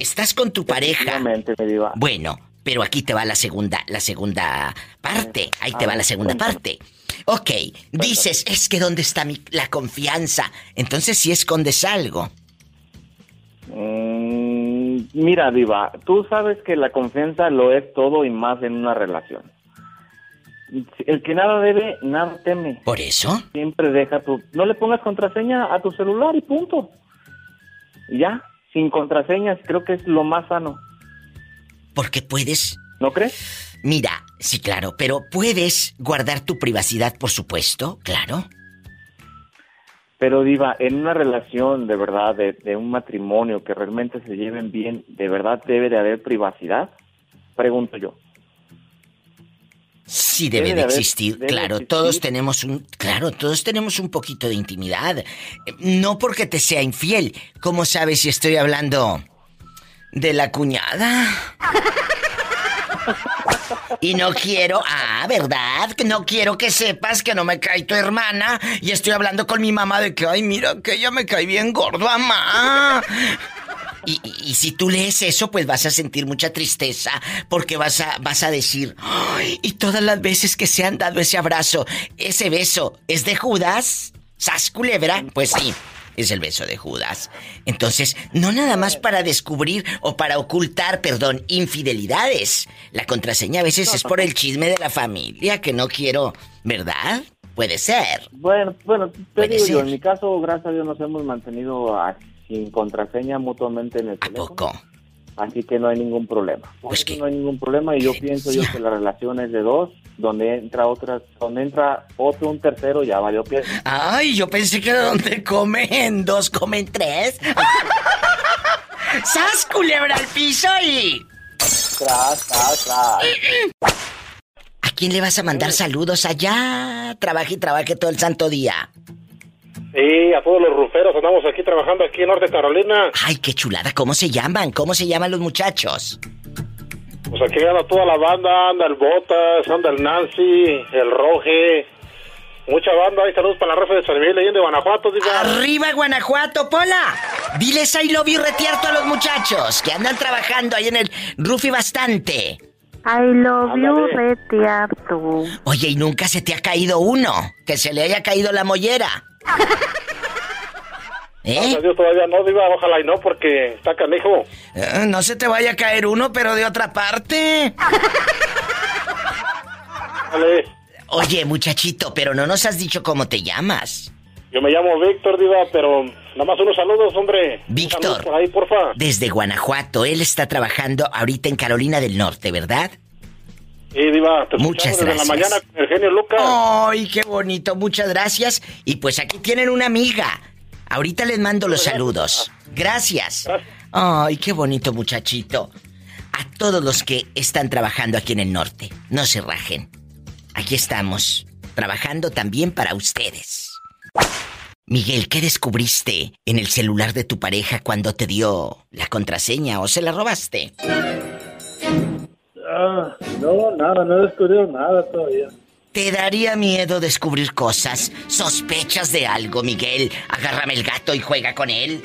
Estás con tu pareja. Mi diva. Bueno, pero aquí te va la segunda, la segunda parte. Ahí te va la segunda parte. Ok, dices, es que ¿dónde está mi, la confianza? Entonces sí escondes algo. Mm, mira, Diva, tú sabes que la confianza lo es todo y más en una relación. El que nada debe, nada teme. ¿Por eso? Siempre deja tu... No le pongas contraseña a tu celular y punto. Ya, sin contraseñas, creo que es lo más sano. Porque puedes... ¿No crees? Mira, sí, claro, pero puedes guardar tu privacidad, por supuesto, claro. Pero Diva, en una relación de verdad, de, de un matrimonio que realmente se lleven bien, ¿de verdad debe de haber privacidad? Pregunto yo. Sí debe, Debe de haber- existir, debe claro, existir. todos tenemos un, claro, todos tenemos un poquito de intimidad. No porque te sea infiel, ¿cómo sabes si estoy hablando de la cuñada? [laughs] Y no quiero, ah, ¿verdad? No quiero que sepas que no me cae tu hermana y estoy hablando con mi mamá de que, ay, mira, que ella me cae bien gordo, mamá. Y, y- y si tú lees eso, pues vas a sentir mucha tristeza, porque vas a, vas a decir, "Ay, y todas las veces que se han dado ese abrazo, ese beso, ¿es de Judas? ¿Sas culebra? Pues sí, es el beso de Judas. Entonces, no nada más para descubrir o para ocultar, perdón, infidelidades. La contraseña a veces es por el chisme de la familia, que no quiero, ¿verdad? Puede ser. Bueno, bueno, te digo yo, en mi caso, gracias a Dios, nos hemos mantenido a- sin contraseña mutuamente en el teléfono. poco? Así que no hay ningún problema. Por eso no hay ningún problema y yo pienso yo que la relación es de dos, donde entra otra, donde entra otro, un tercero, ya valió pie. Ay, yo pensé que donde comen dos, comen tres. ¡Sas, culebra al piso y... Tras, tras, tras. ¿A quién le vas a mandar saludos allá? Trabaje y trabaje todo el santo día. Sí, a todos los ruferos andamos aquí trabajando aquí en Norte Carolina. Ay, qué chulada. ¿Cómo se llaman? ¿Cómo se llaman los muchachos? Pues aquí anda toda la banda, anda el Botas, anda el Nancy, el Roge. Mucha banda, ahí saludos para la raza de San Miguel, ahí de Guanajuato, diga. ¡Arriba, Guanajuato, Pola! Diles I love you retierto a los muchachos que andan trabajando ahí en el Rufi bastante. I love you, retiarto. Oye, ¿y nunca se te ha caído uno? Que se le haya caído la mollera. [laughs] Gracias ¿Eh? a Dios todavía no, ojalá y no, porque está canijo. Eh, no se te vaya a caer uno, pero de otra parte. [laughs] Dale. Oye, muchachito, pero no nos has dicho cómo te llamas. Yo me llamo Víctor, diva, pero nada más unos saludos, hombre. Víctor. Saludos por ahí, porfa. Desde Guanajuato, él está trabajando ahorita en Carolina del Norte, ¿verdad? Sí, diva, te Muchas desde gracias. la mañana con el genio Lucas. ¡Ay, qué bonito! Muchas gracias. Y pues aquí tienen una amiga. Ahorita les mando los saludos. Gracias. ¡Ay, qué bonito muchachito! A todos los que están trabajando aquí en el norte, no se rajen. Aquí estamos, trabajando también para ustedes. Miguel, ¿qué descubriste en el celular de tu pareja cuando te dio la contraseña o se la robaste? Ah, no, nada, no he descubierto nada todavía. Te daría miedo descubrir cosas. ¿Sospechas de algo, Miguel? Agárrame el gato y juega con él.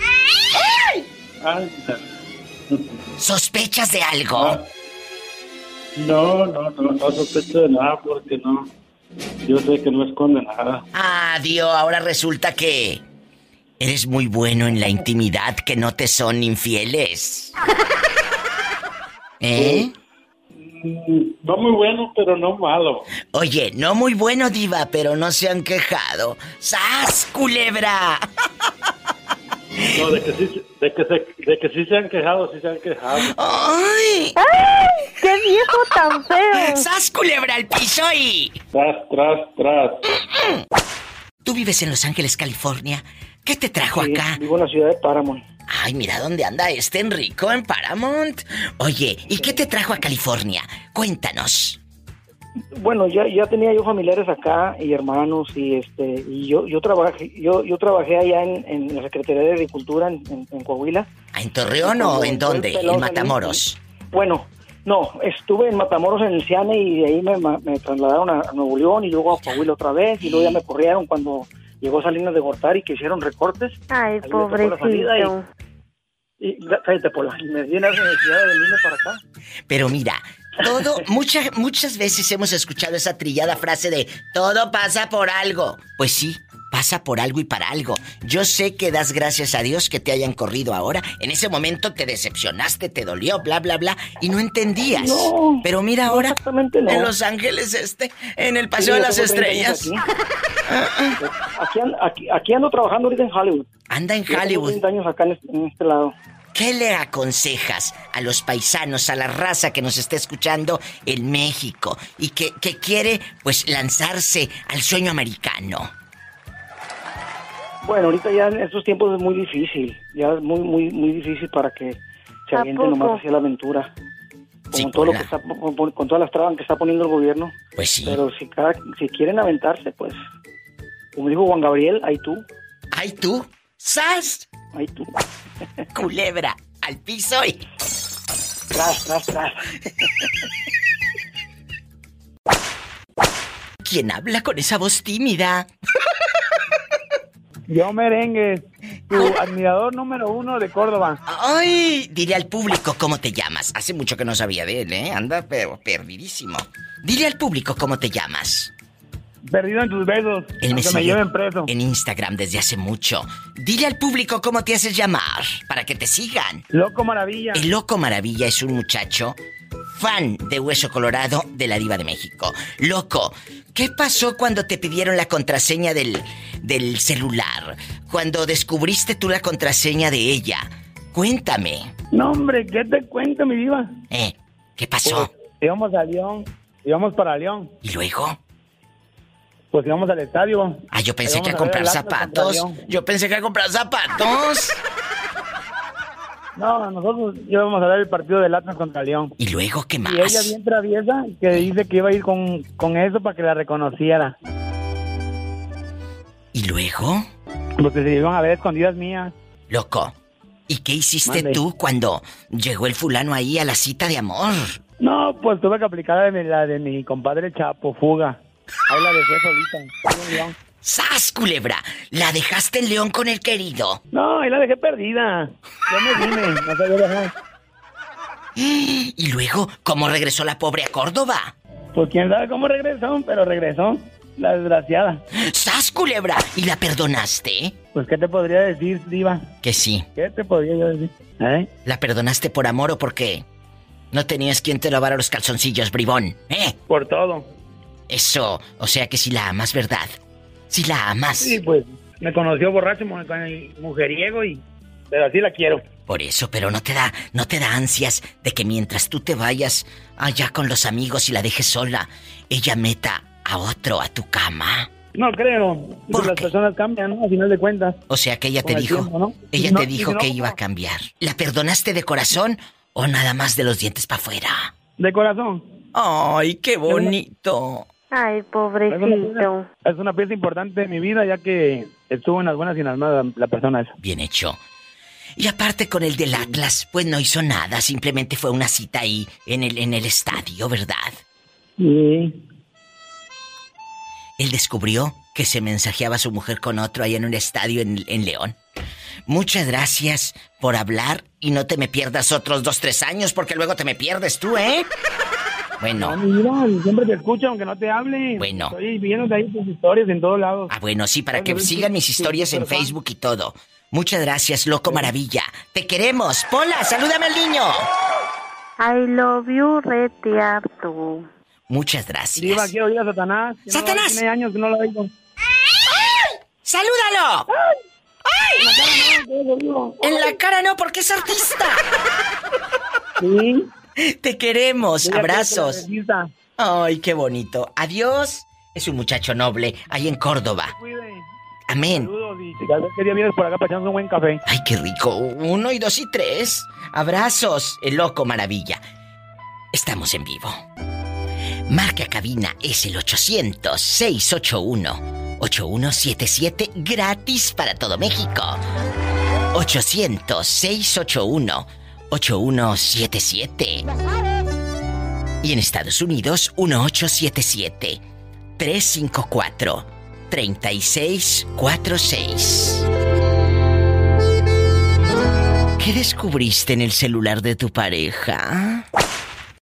Ay, ¿Sospechas de algo? no, no, no, no sospecho de nada porque no. Yo sé que no esconde nada. Ah, Dios, ahora resulta que eres muy bueno en la intimidad, que no te son infieles. [laughs] ¿Eh? Mm, No muy bueno, pero no malo. Oye, no muy bueno, diva, pero no se han quejado. ¡Sas, culebra! No, de que sí, de que se, de que sí se han quejado, sí se han quejado. ¡Ay! ¡Ay! ¡Qué viejo tan feo! ¡Sas culebra al piso y! Tras, tras, tras. Tú vives en Los Ángeles, California. ¿Qué te trajo Sí, acá? Vivo en la ciudad de Paramount. Ay, mira dónde anda este Enrico en Paramount. Oye, ¿y qué te trajo a California? Cuéntanos. Bueno, ya, ya tenía yo familiares acá y hermanos y este y yo yo trabajé yo yo trabajé allá en, en la Secretaría de Agricultura en, en- en Coahuila. ¿En Torreón o en dónde? En Matamoros. Bueno, no, estuve en Matamoros en el Ciane y de ahí me, me trasladaron a Nuevo León y luego a Coahuila otra vez y luego ya me corrieron cuando llegó Salinas de Gortari que hicieron recortes. Ay, pobrecito. Y, y cállate, Pola, y me la necesidad de venirme para acá. Pero mira, todo, [laughs] muchas, muchas veces hemos escuchado esa trillada frase de todo pasa por algo. Pues sí, pasa por algo y para algo. Yo sé que das gracias a Dios que te hayan corrido ahora. En ese momento te decepcionaste, te dolió, bla, bla, bla, y no entendías. No, Pero mira ahora, exactamente no. en Los Ángeles este, en el Paseo Sí, de las tengo 30 años Estrellas. Aquí. Aquí, aquí, aquí ando trabajando ahorita en Hollywood. Anda en tengo Hollywood. 30 años acá en este, en este lado. ¿Qué le aconsejas a los paisanos, a la raza que nos está escuchando en México y que, que quiere, pues, lanzarse al sueño americano? Bueno, ahorita ya en estos tiempos es muy difícil. Ya es muy, muy, muy difícil para que se ¿A avienten nomás hacia la aventura. Con Sí, todo lo que está, con, con todas las trabas que está poniendo el gobierno. Pues sí. Pero si cada, si quieren aventarse, pues, como dijo Juan Gabriel, ahí tú, ¡Ay tú! ¡Sas! ahí tú. [laughs] Culebra, al piso y... Tras, tras, tras. ¿Quién habla con esa voz tímida? Yo merengue, tu admirador número uno de Córdoba. ¡Ay! Dile al público cómo te llamas. Hace mucho que no sabía de él, ¿eh? Anda pero perdidísimo. Dile al público cómo te llamas. Perdido en tus besos. Él me me lleven preso. en Instagram desde hace mucho. Dile al público cómo te haces llamar para que te sigan. Loco Maravilla. El Loco Maravilla es un muchacho fan de Hueso Colorado de la Diva de México. Loco, ¿qué pasó cuando te pidieron la contraseña del, del celular? Cuando descubriste tú la contraseña de ella. Cuéntame. No, hombre, ¿qué te cuento, mi diva? ¿Eh? ¿Qué pasó? Pues, íbamos a León. Íbamos para León. ¿Y luego? Pues íbamos al estadio. Ah, yo pensé Íbamos que a comprar zapatos. Yo pensé que a comprar zapatos. No, nosotros íbamos a ver el partido del Atlas contra León. ¿Y luego qué más? Y ella bien traviesa que dice que iba a ir con, con eso para que la reconociera. ¿Y luego? Porque se iban a ver escondidas mías. Loco, ¿y qué hiciste Mande. tú cuando llegó el fulano ahí a la cita de amor? No, pues tuve que aplicar la de, la de mi compadre Chapo, fuga. Ahí la dejé solita. ¡Sas, culebra! ¿La dejaste en León con el querido? No, ahí la dejé perdida. Yo me vine, no sabía dejar. [gasps] ¿Y luego cómo regresó la pobre a Córdoba? Pues quién sabe cómo regresó, pero regresó. La desgraciada. ¡Sas, culebra! ¿Y la perdonaste? Pues, ¿qué te podría decir, Diva? Que sí. ¿Qué te podría yo decir? ¿Eh? ¿La perdonaste por amor o por qué? No tenías quien te lavara los calzoncillos, bribón, ¿eh? Por todo. Eso, o sea que si la amas, ¿verdad? Si la amas. Sí, pues, me conoció borracho, mu- mujeriego y... Pero así la quiero. Por eso, pero no te da, no te da ansias de que mientras tú te vayas allá con los amigos y la dejes sola, ella meta a otro a tu cama. No creo. Porque las personas cambian, ¿no? A final de cuentas. O sea que ella Con te el dijo, tiempo, ¿no? ella no- te dijo si no, que iba a cambiar. ¿La perdonaste de corazón o nada más de los dientes para afuera? De corazón. Ay, qué bonito. Ay, Es una, pobrecito. pieza, es una pieza importante de mi vida, ya que estuvo en las buenas y en las malas la, la persona esa. Bien hecho. Y aparte con el del Atlas, pues no hizo nada, simplemente fue una cita ahí en el, en el estadio, ¿verdad? Sí. Él descubrió que se mensajeaba a su mujer con otro ahí en un estadio en, en León. Muchas gracias por hablar y no te me pierdas otros dos, tres años porque luego te me pierdes tú, ¿eh? Bueno. No, mi vida, siempre te escucho aunque no te hable. Bueno. Estoy viendo ahí tus historias en todos lados. Ah, bueno, sí, para que Ay, sigan mis historias sí, en Facebook y todo. Muchas gracias, loco maravilla. Te queremos. Pola, salúdame al niño. I love you, retiarto. Muchas gracias. Diva, quiero oír a Satanás. que no- ¡Satanás! tiene años que no lo oigo. ¡Salúdalo! En la cara no, porque es artista. [laughs] Sí. [laughs] Te queremos. Ella Abrazos. que Ay, qué bonito. Adiós. Es un muchacho noble ahí en Córdoba. Amén. Saludos y tal vez vienes por acá para un buen café. Ay, qué rico. Uno y dos y tres. Abrazos. El loco maravilla. Estamos en vivo. Marca cabina es el 800-681-8177 gratis para todo México. 800-681-8177. Y en Estados Unidos, 1877-354-3646. ¿Qué descubriste en el celular de tu pareja?